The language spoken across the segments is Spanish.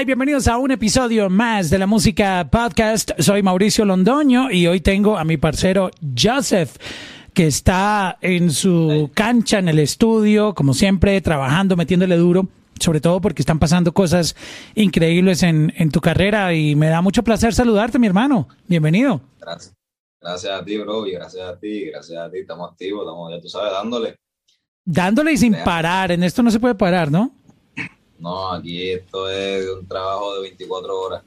Hola y bienvenidos a un episodio más de la música podcast. Soy Mauricio Londoño y hoy tengo a mi parcero Joseph que está en su cancha en el estudio, como siempre, trabajando, metiéndole duro, sobre todo porque están pasando cosas increíbles en, en tu carrera y me da mucho placer saludarte, mi hermano. Bienvenido. Gracias. Gracias a ti, bro, y gracias a ti, gracias a ti. Estamos activos, estamos, ya tú sabes, dándole. Dándole y sin parar. En esto no se puede parar, ¿no? No, aquí esto es un trabajo de 24 horas.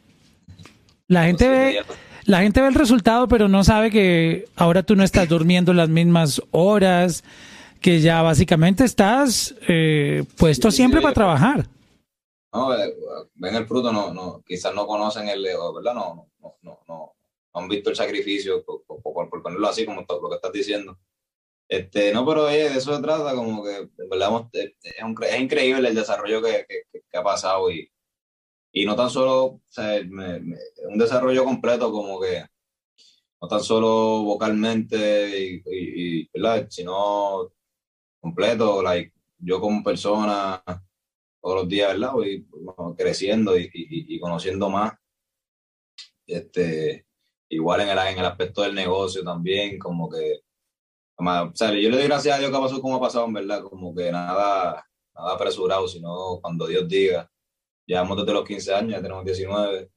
La gente ve, la gente ve el resultado, pero no sabe que ahora tú no estás durmiendo las mismas horas, que ya básicamente estás eh, puesto siempre para trabajar. No, eh, ven el fruto, no, no, quizás no conocen el, ¿verdad? No, no, no, no, han visto el sacrificio, por, por, ponerlo así, como lo que estás diciendo. Este, no, pero de eso se trata, como que, ¿verdad? Es, es, increíble el desarrollo que, que, que ha pasado y, y no tan solo, o sea, un desarrollo completo como que, no tan solo vocalmente, y, y, ¿verdad? sino completo, like, yo como persona, todos los días, ¿verdad? Voy creciendo y, y, conociendo más. Este, igual en el, en el aspecto del negocio también, como que, o sea, yo le doy gracias a Dios que ha pasado como ha pasado, en verdad, como que nada, nada apresurado, sino cuando Dios diga Llevamos desde los 15 años, ya tenemos 19.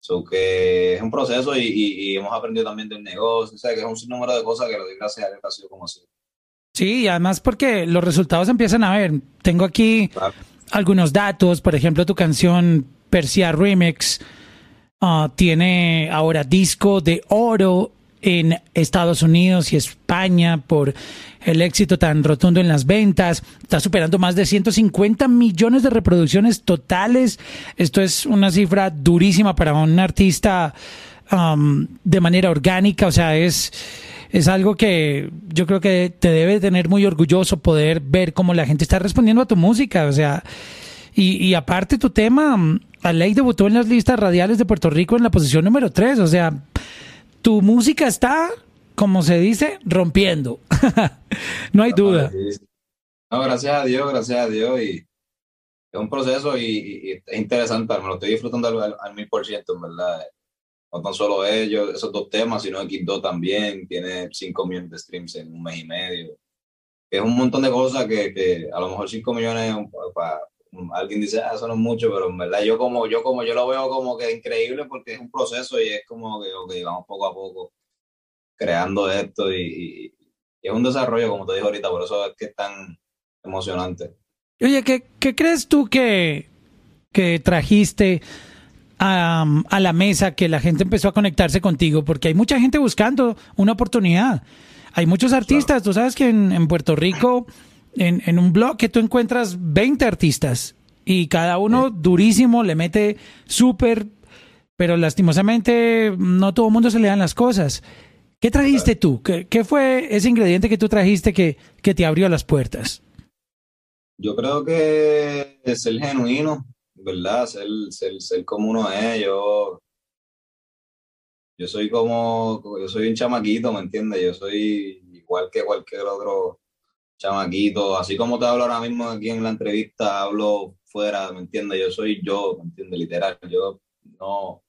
So que es un proceso y, y, hemos aprendido también del negocio, o sea, que es un sinnúmero de cosas que lo doy gracias a Dios ha sido como así. Sí, y además porque los resultados empiezan a ver. Tengo aquí algunos datos, por ejemplo, tu canción Persia Remix uh, tiene ahora disco de oro en Estados Unidos y España por el éxito tan rotundo en las ventas. Está superando más de 150 millones de reproducciones totales. Esto es una cifra durísima para un artista um, de manera orgánica. O sea, es, es algo que yo creo que te debe tener muy orgulloso poder ver cómo la gente está respondiendo a tu música. O sea, y, y aparte tu tema, la ley debutó en las listas radiales de Puerto Rico en la posición número 3. O sea, tu música está, como se dice, rompiendo. no hay duda. No, gracias a Dios, gracias a Dios. Y es un proceso y, es interesante, me lo estoy disfrutando al mil por ciento, en verdad. No tan solo ellos, esos dos temas, sino X2 también, tiene 5 millones de streams en un mes y medio. Es un montón de cosas que, que a lo mejor 5 millones para alguien dice, ah, eso no es mucho, pero en verdad yo como, yo como yo lo veo como que increíble porque es un proceso y es como que, ok, vamos poco a poco creando esto y, es un desarrollo, como te dije ahorita, por eso es que es tan emocionante. Oye, ¿qué, qué crees tú que, que trajiste a, a, la mesa que la gente empezó a conectarse contigo? Porque hay mucha gente buscando una oportunidad. Hay muchos artistas, tú sabes que en, en Puerto Rico en, en un blog que tú encuentras 20 artistas y cada uno durísimo, le mete súper, pero lastimosamente no todo el mundo se le dan las cosas. ¿Qué trajiste tú? ¿Qué, ¿Qué, fue ese ingrediente que tú trajiste que, que te abrió las puertas? Yo creo que es ser genuino, ¿verdad? Ser, ser, ser como uno es. Yo, yo soy como, yo soy un chamaquito, ¿me entiendes? Yo soy igual que cualquier otro chamaquito, así como te hablo ahora mismo aquí en la entrevista, hablo fuera, ¿me entiendes? Yo soy yo, ¿me entiendes? Literal, yo no,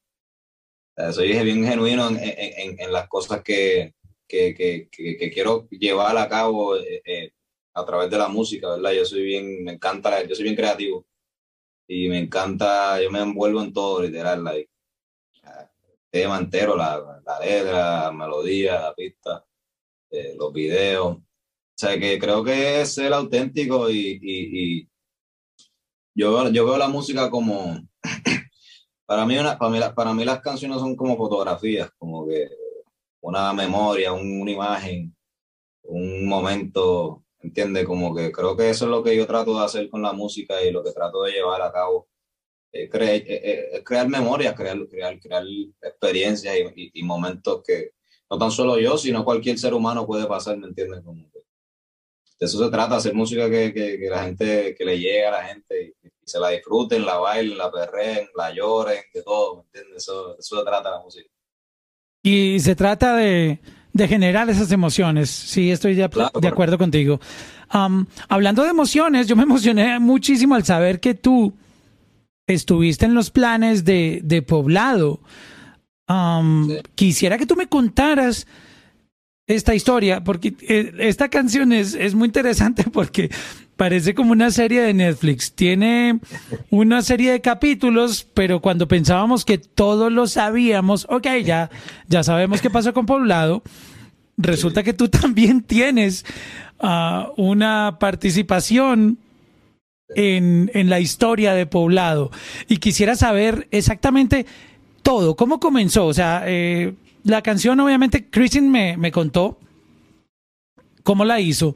soy bien genuino en, las cosas que, que, que, quiero llevar a cabo eh, eh, a través de la música, ¿verdad? Yo soy bien, me encanta, yo soy bien creativo y me encanta, yo me envuelvo en todo, literal, like, tema entero, la, la letra, la melodía, la pista, eh, los videos. O sea, que creo que es el auténtico y, yo, yo veo la música como, para mí, una, para, mí, para mí las canciones son como fotografías, como que una memoria, una imagen, un momento, ¿entiendes? Como que creo que eso es lo que yo trato de hacer con la música y lo que trato de llevar a cabo. Es, crear memorias, crear, crear, crear experiencias y, y, momentos que no tan solo yo, sino cualquier ser humano puede pasar, ¿me entiendes? Como de eso se trata, hacer música que, que, la gente, que le llegue a la gente y, se la disfruten, la bailen, la perreen, la lloren, de todo, ¿me entiendes? Eso, eso se trata la música. Y se trata de, de generar esas emociones, sí, estoy de, de acuerdo contigo. Um, hablando de emociones, yo me emocioné muchísimo al saber que tú estuviste en los planes de, de poblado. Um, quisiera que tú me contaras esta historia, porque eh, esta canción es, es muy interesante porque parece como una serie de Netflix. Tiene una serie de capítulos, pero cuando pensábamos que todos lo sabíamos, ok, ya, ya sabemos qué pasó con Poblado, resulta que tú también tienes uh, una participación en, en la historia de Poblado. Y quisiera saber exactamente todo, cómo comenzó. O sea, eh, la canción obviamente Christian me, me contó cómo la hizo.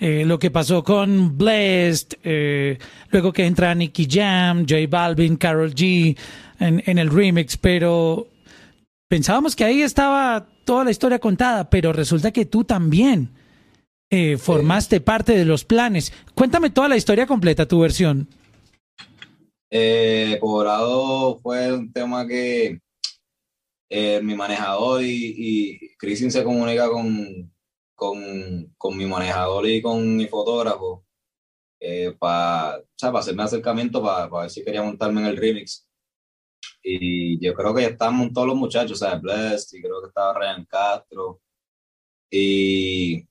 Eh, lo que pasó con Blessed, eh, luego que entra Nicky Jam, J Balvin, Carol G en, el remix, pero pensábamos que ahí estaba toda la historia contada, pero resulta que tú también eh, formaste parte de los planes. Cuéntame toda la historia completa, tu versión. Eh, fue un tema que eh, mi manejador y, y se comunica con, con, con, mi manejador y con mi fotógrafo eh, para hacerme acercamiento para, ver si quería montarme en el remix. Y yo creo que ya estaban todos los muchachos, o sea, Blessed, y creo que estaba Ryan Castro. Y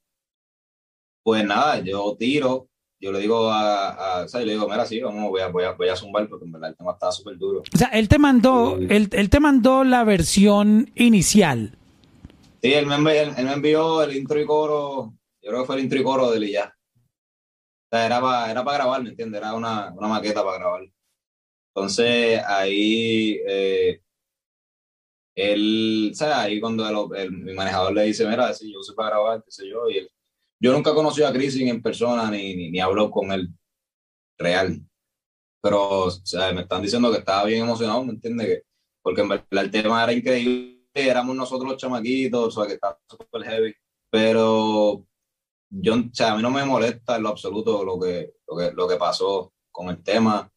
pues nada, yo tiro, yo le digo a, a o sea, le digo, mira, sí, vamos, voy a, voy a, voy a zumbar porque en verdad el tema estaba súper duro. O sea, él te mandó, él, él, te mandó la versión inicial. Sí, él me, envió, él, me envió el intro y coro, yo creo que fue el intro y coro de él ya. O sea, era para era para grabar, ¿me entiendes? Era una, una maqueta para grabar. Entonces, ahí, eh, él, o sea, ahí cuando el, el, mi manejador le dice, mira, sí, yo sé para grabar, qué sé yo, y él, yo nunca conocí a Chris en persona ni, ni, ni habló con él real. Pero me están diciendo que estaba bien emocionado, ¿me entiendes? Porque en verdad el tema era increíble, éramos nosotros los chamaquitos, o sea, que estaba súper heavy. Pero yo, o a mí no me molesta en lo absoluto lo que, lo que, lo que pasó con el tema.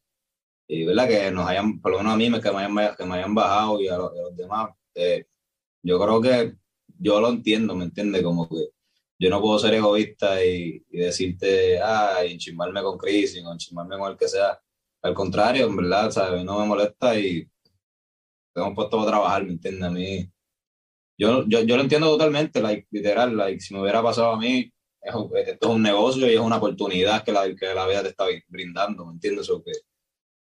Y verdad que nos hayan, por lo menos a mí, que me hayan, que me hayan bajado y a los, a los demás. Eh, yo creo que yo lo entiendo, ¿me entiendes? Como que yo no puedo ser egoísta y, y decirte, ah, y chismarme con Chris o chismarme con el que sea. Al contrario, en verdad, ¿sabes? No me molesta y hemos puesto a trabajar, ¿me entiendes? A mí, yo, yo, yo lo entiendo totalmente, like, literal, like, si me hubiera pasado a mí, es esto es un negocio y es una oportunidad que la, que la vida te está brindando, ¿me entiendes? O que,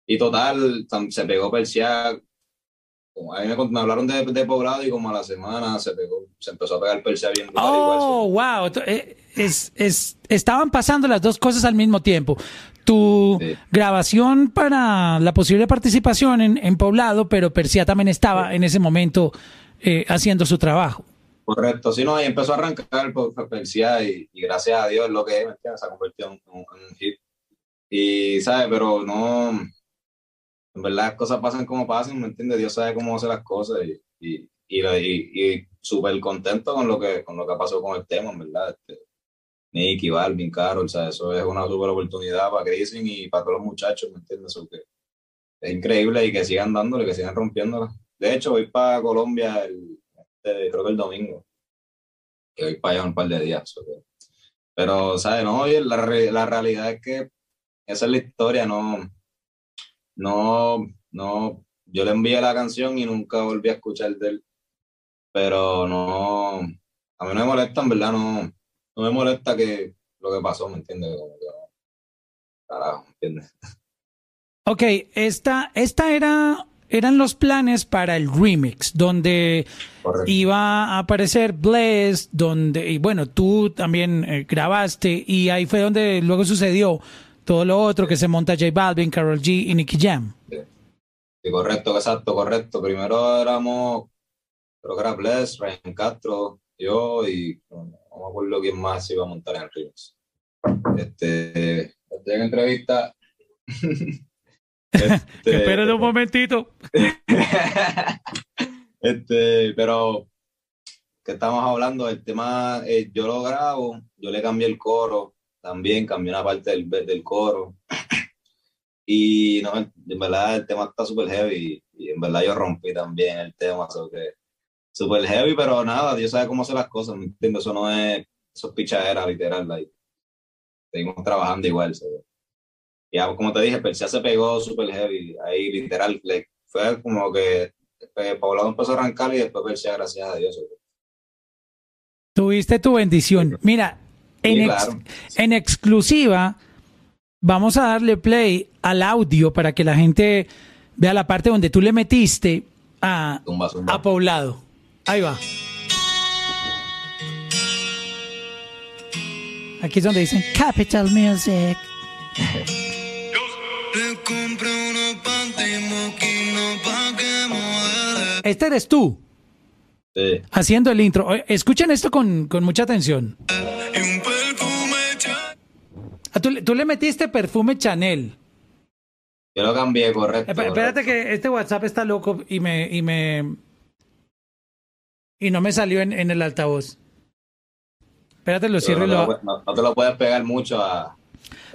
y total, se pegó Persia a mí me, hablaron de, de, poblado y como a la semana se, pegó, se empezó a pegar Persia bien. Oh, wow. Eh, es, es, estaban pasando las dos cosas al mismo tiempo. Tu sí. grabación para la posible participación en, en, Poblado, pero Persia también estaba sí. en ese momento eh, haciendo su trabajo. Correcto, sí, no, y empezó a arrancar por Persia y, y, gracias a Dios lo que es, se ha convertido en, en un hit. Y, ¿sabes? Pero no en verdad las cosas pasan como pasan, ¿me entiendes? Dios sabe cómo hace las cosas y, y, y, y, y súper contento con lo, que, con lo que pasó con el tema, en verdad. Este, Nicky, Balvin, Carol, o sea, eso es una súper oportunidad para Crisin y para todos los muchachos, ¿me entiendes? Eso que es increíble y que sigan dándole, que sigan rompiéndola. De hecho, voy para Colombia, el, este, creo que el domingo, que voy para allá un par de días. Okay. Pero, ¿sabes? No, oye, la, la realidad es que esa es la historia, no no, no, yo le envié la canción y nunca volví a escuchar de él, pero no, a mí no me molesta, en verdad, no, no me molesta que lo que pasó, ¿me entiendes? Como que, carajo, ¿me entiendes? Ok, esta, esta era, eran los planes para el remix, donde Correcto. iba a aparecer Bless, donde, y bueno, tú también eh, grabaste, y ahí fue donde luego sucedió todo lo otro que se monta J Balvin, Carol G y Nicky Jam. Sí. correcto, exacto, correcto. Primero éramos, creo que era Bless, Ryan Castro, yo y no, no me acuerdo quién más se iba a montar en el remix. Este, estoy en entrevista. este, Espérate un momentito. este, pero que estamos hablando, el tema, eh, yo lo grabo, yo le cambié el coro, también cambié una parte del, del coro. Y no, en verdad el tema está súper heavy y, en verdad yo rompí también el tema, que súper heavy, pero nada, Dios sabe cómo hacer las cosas, ¿me entiendes? Eso no es, eso es pichadera literal, like. seguimos trabajando igual. ¿sabes? Y como te dije, Persia se pegó super heavy, ahí literal, fue como que eh, Poblado empezó a arrancar y después Persia, gracias a Dios. Tuviste tu bendición. Mira, en, en exclusiva, vamos a darle play al audio para que la gente vea la parte donde tú le metiste a, a Poblado. Ahí va. Aquí es donde dicen Capital Music. Este eres tú. Sí. Haciendo el intro. Escuchen esto con, con mucha atención. ¿Tú, le metiste perfume Chanel. Yo lo cambié, correcto. Espérate que este WhatsApp está loco y me, y me. Y no me salió en, en el altavoz. Espérate, lo cierro no, y lo. No, no, te lo puedes pegar mucho a.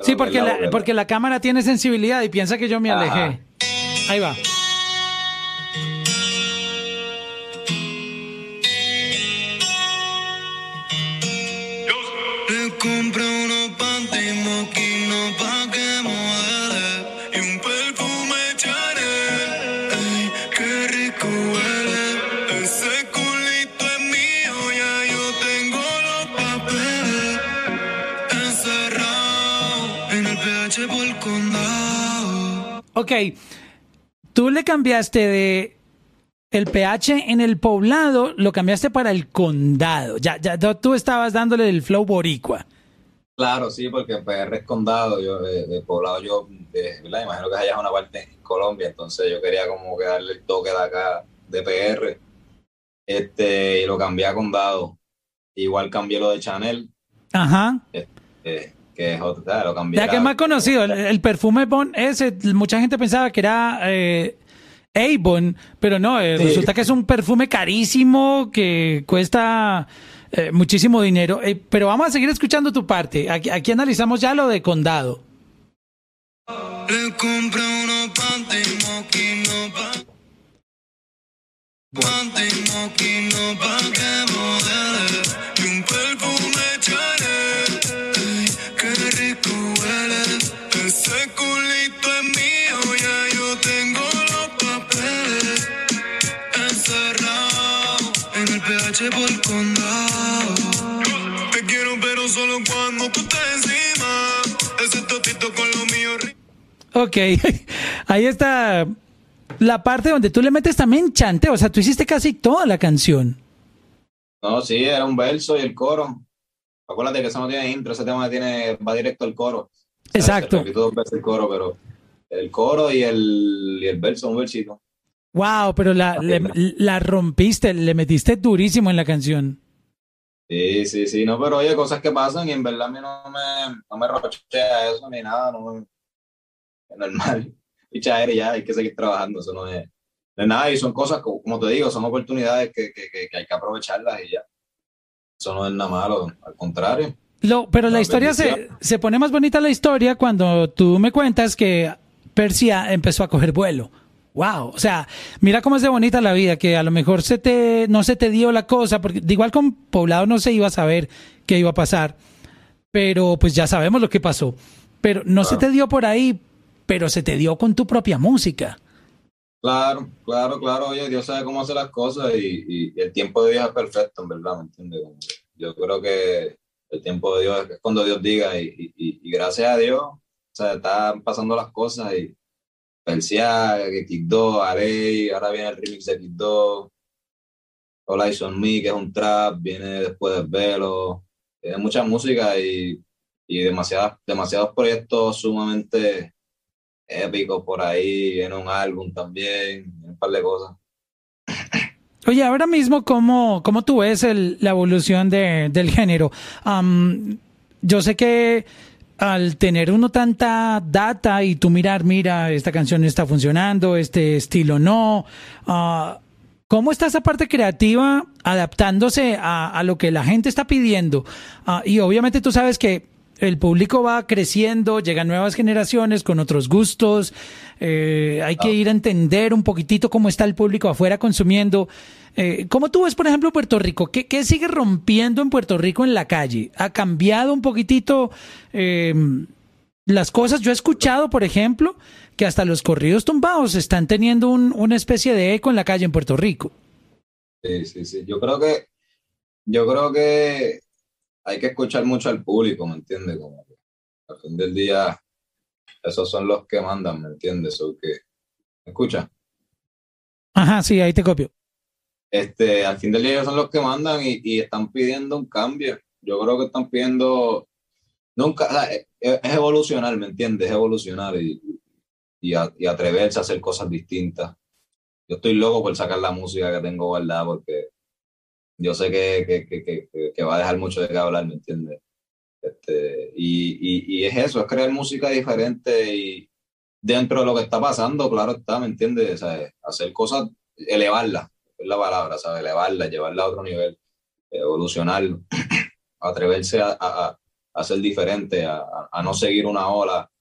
Sí, porque la, porque la cámara tiene sensibilidad y piensa que yo me alejé. Ahí va. Ok, tú le cambiaste de el pH en el poblado, lo cambiaste para el condado. Ya, ya tú estabas dándole el flow boricua. Claro, sí, porque PR es condado, yo de, poblado, yo, imagino que allá es una parte en Colombia, entonces yo quería como que darle el toque de acá, de PR, este, y lo cambié a condado. Igual cambié lo de Chanel. Ajá. Este, que es otro, lo cambié. Ya que es más conocido, el, perfume Bon ese, mucha gente pensaba que era eh, Avon, pero no, eh, resulta que es un perfume carísimo que cuesta eh, muchísimo dinero. Eh, pero vamos a seguir escuchando tu parte. Aquí, aquí analizamos ya lo de condado. Le compré unos moquino Ok, ahí está la parte donde tú le metes también chante, o sea, tú hiciste casi toda la canción. No, sí, era un verso y el coro. Acuérdate que eso no tiene intro, ese tema tiene, va directo al coro. Exacto. el coro, pero el coro y el, y el verso, un versito. Wow, pero la, la rompiste, le metiste durísimo en la canción. Sí, sí, sí, no, pero oye, cosas que pasan y en verdad a mí no me, no me rochea eso ni nada, no es normal. Picha ya, hay que seguir trabajando, eso no es, nada y son cosas, como te digo, son oportunidades que, que, que hay que aprovecharlas y ya. Eso no es nada malo, al contrario. Lo, pero la historia se, se pone más bonita la historia cuando tú me cuentas que Persia empezó a coger vuelo. Wow, o sea, mira cómo es de bonita la vida, que a lo mejor se te, no se te dio la cosa, porque de igual con Poblado no se iba a saber qué iba a pasar, pero pues ya sabemos lo que pasó. Pero no se te dio por ahí, pero se te dio con tu propia música. Claro, claro, claro, oye, Dios sabe cómo hace las cosas y, y el tiempo de Dios es perfecto, en verdad, ¿me entiendes? Yo creo que el tiempo de Dios es cuando Dios diga y, y gracias a Dios, sea, están pasando las cosas y Persia, Kick2, Arey, ahora viene el remix de Kick2, Hola Eyes on Me, que es un trap, viene después del Velo, tiene mucha música y, y demasiadas, demasiados proyectos sumamente épicos por ahí, viene un álbum también, un par de cosas. Oye, ahora mismo, ¿cómo, cómo tú ves la evolución de, del género? yo sé que al tener uno tanta data y tú mirar, mira, esta canción está funcionando, este estilo no, uh, ¿cómo está esa parte creativa adaptándose a, lo que la gente está pidiendo? Uh, y obviamente tú sabes que el público va creciendo, llegan nuevas generaciones con otros gustos, eh, hay que ah. ir a entender un poquitito cómo está el público afuera consumiendo. Eh, ¿Cómo tú ves, por ejemplo, Puerto Rico? ¿Qué, ¿Qué, sigue rompiendo en Puerto Rico en la calle? ¿Ha cambiado un poquitito em, las cosas. Yo he escuchado, por ejemplo, que hasta los corridos tumbados están teniendo un, una especie de eco en la calle en Puerto Rico. Sí, sí, sí. Yo creo que, yo creo que hay que escuchar mucho al público, ¿me entiendes? Como que al fin del día, esos son los que mandan, ¿me entiendes? O que, ¿me escucha? Ajá, sí, ahí te copio. Este, al fin del día ellos son los que mandan y, y están pidiendo un cambio. Yo creo que están pidiendo nunca, es, evolucionar, ¿me entiendes? Es evolucionar y, y, y, atreverse a hacer cosas distintas. Yo estoy loco por sacar la música que tengo guardada porque yo sé que, que, que, que va a dejar mucho de qué hablar, ¿me entiendes? Este, y, es eso, es crear música diferente y dentro de lo que está pasando, claro está, ¿me entiendes? hacer cosas, elevarla, es la palabra, ¿sabes? Elevarla, llevarla a otro nivel, evolucionar, atreverse a, a, a ser diferente, a, a, no seguir una ola,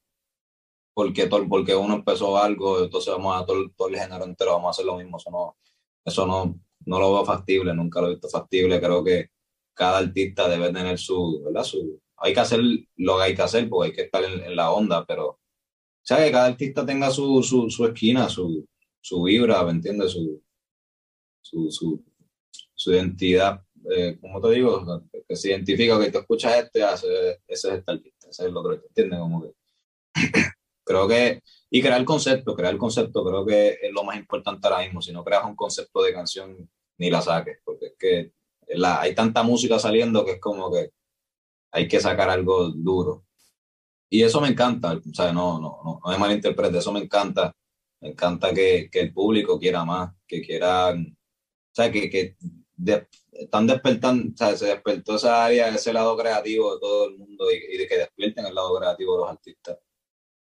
porque, porque uno empezó algo, entonces vamos a todo, el género entero, vamos a hacer lo mismo. Eso no, eso no, no lo veo factible, nunca lo he visto factible. Creo que cada artista debe tener. Su, hay que hacer lo que hay que hacer porque hay que estar en, en la onda, pero ¿sabes? que cada artista tenga su, su, su esquina, su, su vibra, ¿me entiendes? Su, su, su, su identidad eh, como te digo, que se identifica que tú escuchas este, ese, ese es este artista, ese es el otro, ¿entiendes? Como que creo que, y crear el concepto, crear el concepto creo que es lo más importante ahora mismo, si no creas un concepto de canción, ni la saques, porque es que la, hay tanta música saliendo que es como que hay que sacar algo duro. Y eso me encanta, o sea, no, no, no, no me malinterprete, eso me encanta. Me encanta que, que el público quiera más, que quieran, o sea, que, que de, están despertando, o sea, se despertó esa área, ese lado creativo de todo el mundo y, de que despierten el lado creativo de los artistas.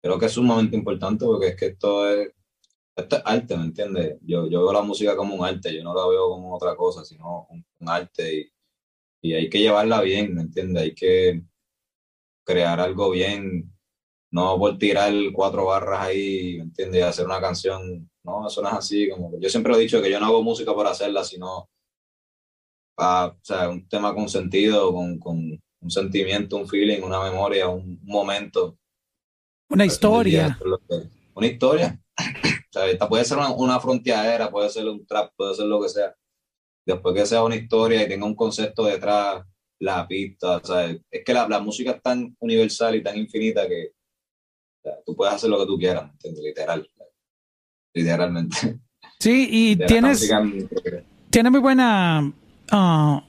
Creo que es sumamente importante porque es que esto es, esto es arte, ¿me entiendes? Yo, yo veo la música como un arte, yo no la veo como otra cosa, sino un, arte y, y hay que llevarla bien, ¿me entiendes? Hay que crear algo bien, no por tirar cuatro barras ahí, ¿me entiendes? Y hacer una canción, no, eso no es así, como yo siempre he dicho que yo no hago música por hacerla, sino o sea, un tema con sentido, con, con, un sentimiento, un feeling, una memoria, un momento. Una historia. Una historia. O sea, esta puede ser una, una fronteadera, puede ser un trap, puede ser lo que sea. Después que sea una historia y tenga un concepto detrás, la pista, o sea, es que la, la música es tan universal y tan infinita que o sea, tú puedes hacer lo que tú quieras, ¿entiendes? Literal. Literalmente. Sí, y tienes, tiene muy buena uh,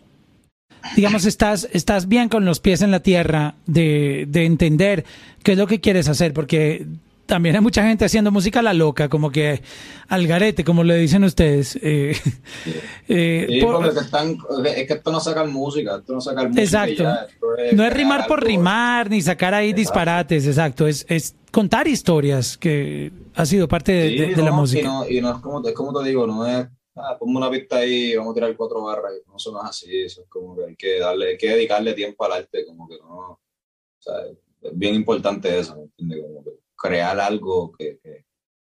digamos, estás, estás bien con los pies en la tierra de, de entender qué es lo que quieres hacer, porque también hay mucha gente haciendo música a la loca, como que al garete, como le dicen ustedes. Eh, eh, sí, por, porque están, es que esto no saca música, esto no saca música. Exacto. Ya, es no es rimar por rimar, ni sacar ahí exacto. disparates, exacto. Es, es contar historias, que ha sido parte de, sí, de, de no, la música. Y no, y no es, como, es como te digo, no es ah, pongo una pista ahí, vamos a tirar cuatro barras, no, eso no es así, eso es como que hay que darle, hay que dedicarle tiempo al arte, como que no, o sea, es bien importante eso, ¿me entiendes? Como que crear algo que,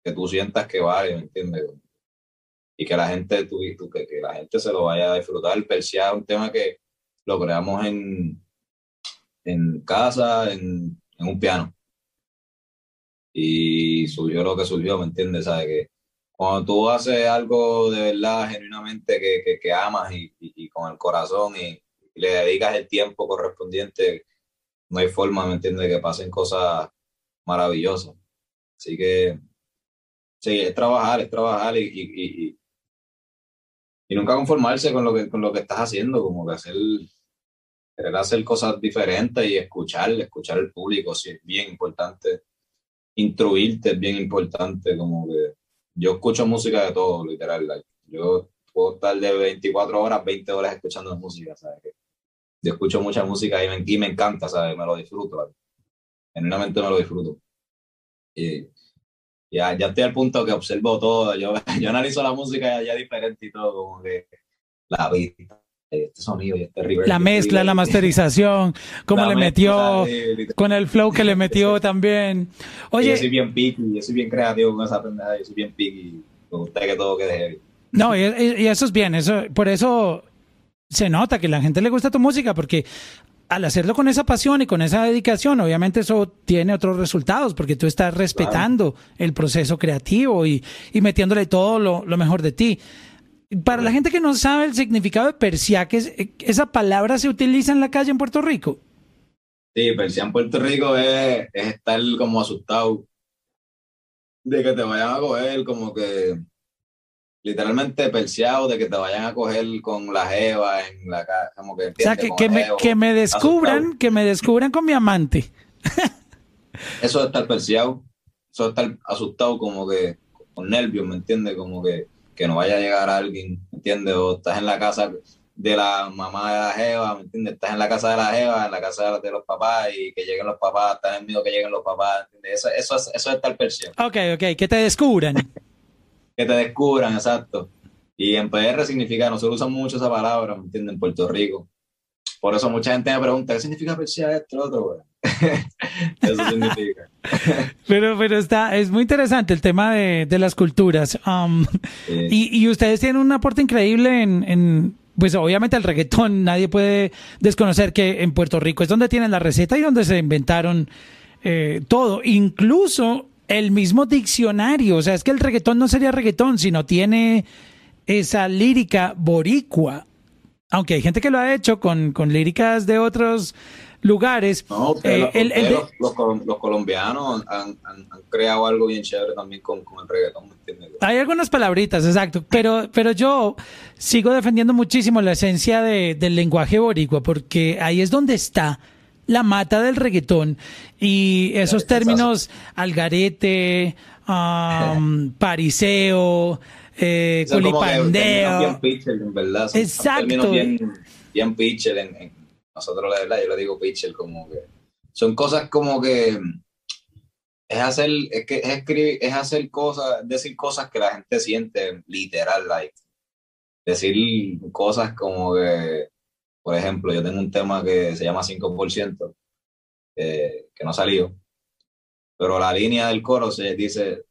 que, tú sientas que vale, ¿me entiendes? Y que la gente, tú, tú, que, que la gente se lo vaya a disfrutar, Persia es un tema que lo creamos en, en casa, en, en un piano. Y surgió lo que surgió, ¿me entiendes? ¿Sabes? Que cuando tú haces algo de verdad, genuinamente, que, que, que amas y, y, y, con el corazón y, y, le dedicas el tiempo correspondiente, no hay forma, ¿me entiendes?, que pasen cosas maravillosas. Así que, sí, es trabajar, es trabajar y, y, y, nunca conformarse con lo, que, con lo que estás haciendo, como que hacer, hacer cosas diferentes y escuchar, escuchar al público, sí, es bien importante. Instruirte es bien importante, como que yo escucho música de todo, literal. Yo puedo estar de 24 horas, 20 horas escuchando música, ¿sabes? Yo escucho mucha música y me, y me encanta, ¿sabes? Me lo disfruto. Like. Genuinamente me lo disfruto. Y ya, ya estoy al punto que observo todo. Yo, yo analizo la música ya, diferente y todo, como que la vista, este sonido y este reverb. La mezcla, la masterización, cómo la le metió, mezcla, con el flow que le metió también. Oye, yo soy bien picky, yo soy bien creativo con esa pendejada, yo soy bien picky, me gusta que todo quede heavy. No, y, y, eso es bien, eso, por eso se nota que la gente le gusta tu música, porque al hacerlo con esa pasión y con esa dedicación, obviamente eso tiene otros resultados, porque tú estás respetando el proceso creativo y, y metiéndole todo lo, lo, mejor de ti. Para la gente que no sabe el significado de persiaque, ¿esa palabra se utiliza en la calle en Puerto Rico? Sí, persia en Puerto Rico es, es estar como asustado de que te vayan a coger, como que literalmente perseado de que te vayan a coger con la jeva en la casa, como que... O sea, que, que, me, que me descubran, que me descubran con mi amante. eso de estar perseado, eso de estar asustado como que con nervios, ¿me entiendes? Como que, que no vaya a llegar alguien, ¿me entiendes? O estás en la casa de la mamá de la jeva, ¿me entiendes? Estás en la casa de la jeva, en la casa de los papás y que lleguen los papás, estás en miedo que lleguen los papás, ¿entiendes? Eso, eso, es, eso es estar perseado. Ok, ok, que te descubran. Que te descubran, exacto. Y en PR significa, nosotros usamos mucho esa palabra, ¿me entiendes? En Puerto Rico. Por eso mucha gente me pregunta, ¿qué significa persia esto, otro, Eso significa. pero, pero está, es muy interesante el tema de, de las culturas. Um, y, y, ustedes tienen un aporte increíble en, en, pues obviamente el reggaetón, nadie puede desconocer que en Puerto Rico es donde tienen la receta y donde se inventaron eh, todo. Incluso el mismo diccionario. O sea, es que el reggaetón no sería reggaetón, sino tiene esa lírica boricua. Aunque hay gente que lo ha hecho con, con líricas de otros lugares. No, eh, los, colombianos han, creado algo bien chévere también con, con el reggaetón. Hay algunas palabritas, exacto. Pero, pero yo sigo defendiendo muchísimo la esencia de, del lenguaje boricua, porque ahí es donde está la mata del reggaetón y esos términos algarete, um, pariseo, eh, en verdad. Exacto. Bien, bien pitcher en, nosotros la verdad yo le digo pitcher como que son cosas como que es hacer es que es escribir es hacer cosas decir cosas que la gente siente literal like decir cosas como que por ejemplo, yo tengo un tema que se llama 5%, que no salió, pero la línea del coro se dice,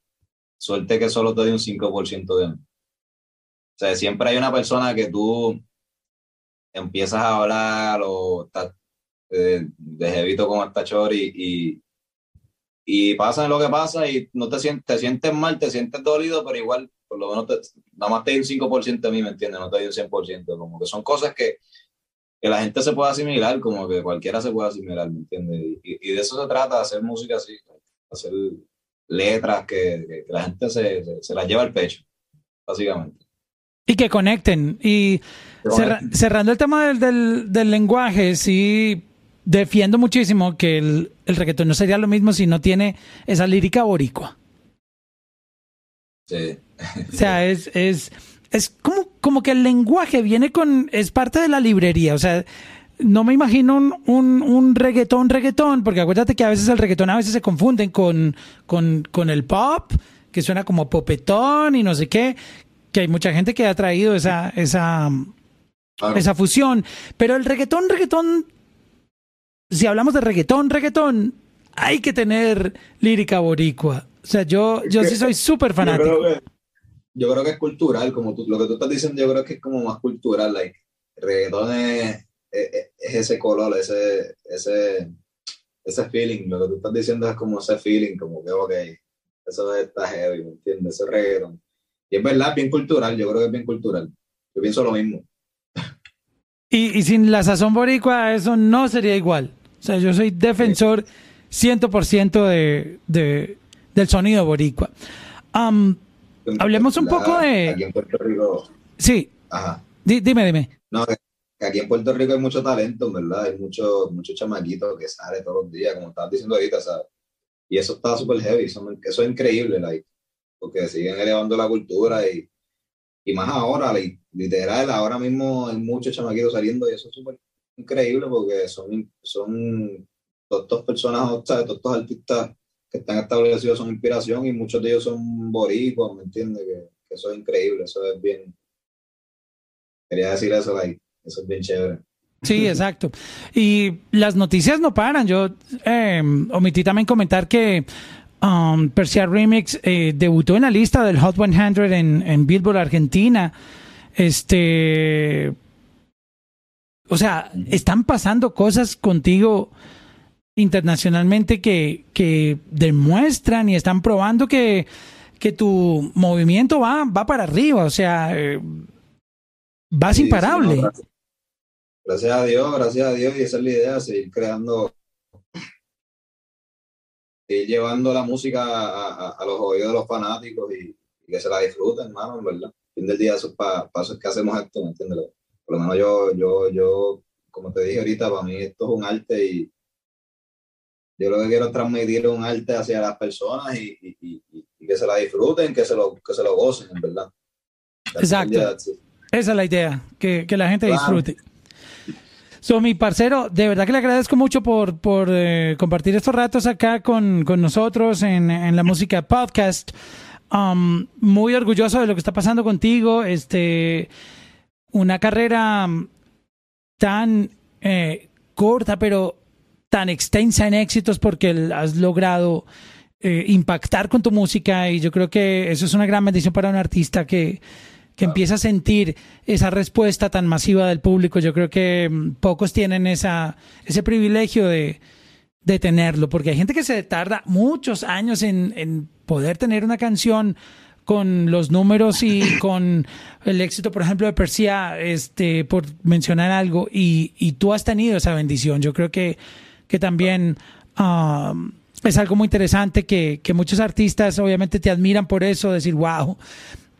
suerte que solo te doy un 5% de mí. O sea, siempre hay una persona que tú empiezas a hablar o estás eh, de jevito como esta chori y, y pasa lo que pasa y no te sientes, te sientes mal, te sientes dolido, pero igual, por lo menos, te, nada más te doy un 5% de mí, ¿me entiendes? No te doy un 100%, como que son cosas que que la gente se pueda asimilar, como que cualquiera se pueda asimilar, ¿me entiendes? Y, de eso se trata, hacer música así, hacer letras que, la gente se, se, las lleva al pecho, básicamente. Y que conecten. Y cerrando el tema del, del, lenguaje, sí defiendo muchísimo que el, el reggaetón no sería lo mismo si no tiene esa lírica boricua. Sí. O sea, es, es es como, como que el lenguaje viene con, es parte de la librería, o sea, no me imagino un, un, un, reggaetón, reggaetón, porque acuérdate que a veces el reggaetón a veces se confunden con, con, con el pop, que suena como popetón y no sé qué, que hay mucha gente que ha traído esa, esa, esa fusión, pero el reggaetón, reggaetón, si hablamos de reggaetón, reggaetón, hay que tener lírica boricua. O sea, yo, yo sí soy súper fanático yo creo que es cultural, como tú, lo que tú estás diciendo, yo creo que es como más cultural, like, reggaetón es, ese color, ese, ese, ese feeling, lo que tú estás diciendo es como ese feeling, como que, ok, eso está heavy, ¿me entiendes? Ese reggaetón. Y es verdad, bien cultural, yo creo que es bien cultural. Yo pienso lo mismo. Y, y sin la sazón boricua, eso no sería igual. O sea, yo soy defensor 100% de, de, del sonido boricua. Um, Hablemos un poco de... Aquí en Puerto Rico... Sí. Ajá. dime, dime. No, aquí en Puerto Rico hay mucho talento, ¿verdad? Hay muchos mucho chamaquitos que sale todos los días, como estabas diciendo ahorita, ¿sabes? Y eso está súper heavy, eso, es increíble, like, porque siguen elevando la cultura y, y más ahora, literal, ahora mismo hay muchos chamaquitos saliendo y eso es súper increíble porque son, son dos personas, ¿sabes? todos estos artistas que están establecidos son inspiración y muchos de ellos son boricuas, ¿me entiendes? Que, eso es increíble, eso es bien... Quería decir eso, like, eso es bien chévere. Sí, exacto. Y las noticias no paran. Yo eh, omití también comentar que um, Persia Remix eh, debutó en la lista del Hot 100 en, en Billboard Argentina. Este o sea, están pasando cosas contigo internacionalmente que, que demuestran y están probando que, que tu movimiento va, va para arriba, o sea, eh, vas imparable. gracias. a Dios, gracias a Dios, y esa es la idea, seguir creando, seguir llevando la música a, los oídos de los fanáticos y, que se la disfruten, hermano, en verdad. Fin del día, esos pasos que hacemos esto, ¿me entiendes? Por lo menos yo, yo, yo, como te dije ahorita, para mí esto es un arte y yo lo que quiero es transmitir un arte hacia las personas y, que se la disfruten, que se lo, que se lo gocen, en verdad. Exacto. Esa es la idea, que, la gente disfrute. So, mi parcero, de verdad que le agradezco mucho por, por eh, compartir estos ratos acá con, nosotros en, la música podcast. Um, muy orgulloso de lo que está pasando contigo. Este, una carrera tan eh, corta, pero tan extensa en éxitos porque has logrado eh, impactar con tu música y yo creo que eso es una gran bendición para un artista que, que empieza a sentir esa respuesta tan masiva del público. Yo creo que mm, pocos tienen esa, ese privilegio de, de tenerlo, porque hay gente que se tarda muchos años en, en poder tener una canción con los números y con el éxito, por ejemplo, de Persia, este, por mencionar algo, y, y tú has tenido esa bendición. Yo creo que que también um, es algo muy interesante que, que, muchos artistas obviamente te admiran por eso, decir, wow,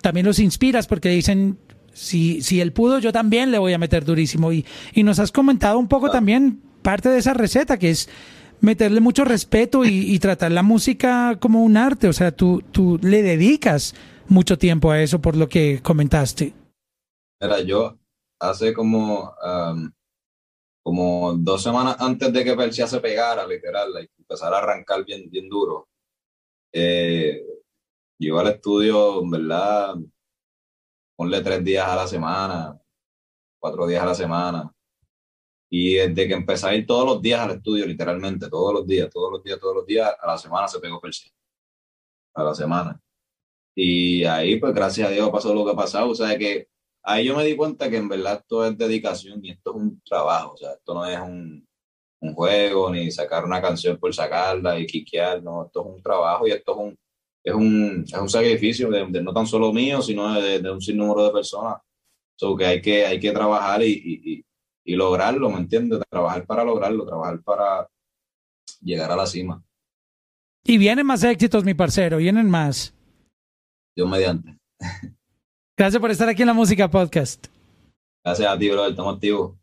también los inspiras porque dicen, si, si él pudo, yo también le voy a meter durísimo. Y, y nos has comentado un poco también parte de esa receta, que es meterle mucho respeto y, tratar la música como un arte. O sea, tú, tú le dedicas mucho tiempo a eso por lo que comentaste. Era yo hace como um, como dos semanas antes de que Persia se pegara, literal, y empezara a arrancar bien, bien duro, eh, yo al estudio, en verdad, ponle tres días a la semana, cuatro días a la semana. Y desde que empecé a ir todos los días al estudio, literalmente, todos los días, todos los días, todos los días, a la semana se pegó Persia. A la semana. Y ahí, pues gracias a Dios pasó lo que ha pasado. O sea, que ahí yo me di cuenta que en verdad esto es dedicación y esto es un trabajo, o sea, esto no es un, juego ni sacar una canción por sacarla y quiquear, no, esto es un trabajo y esto es un, es un, es un sacrificio de, no tan solo mío, sino de, un sinnúmero de personas. So que hay que, hay que trabajar y, y, lograrlo, ¿me entiendes? Trabajar para lograrlo, trabajar para llegar a la cima. Y vienen más éxitos, mi parcero, vienen más. Dios mediante. Gracias por estar aquí en la Música Podcast. Gracias a ti, bro. Estamos activos.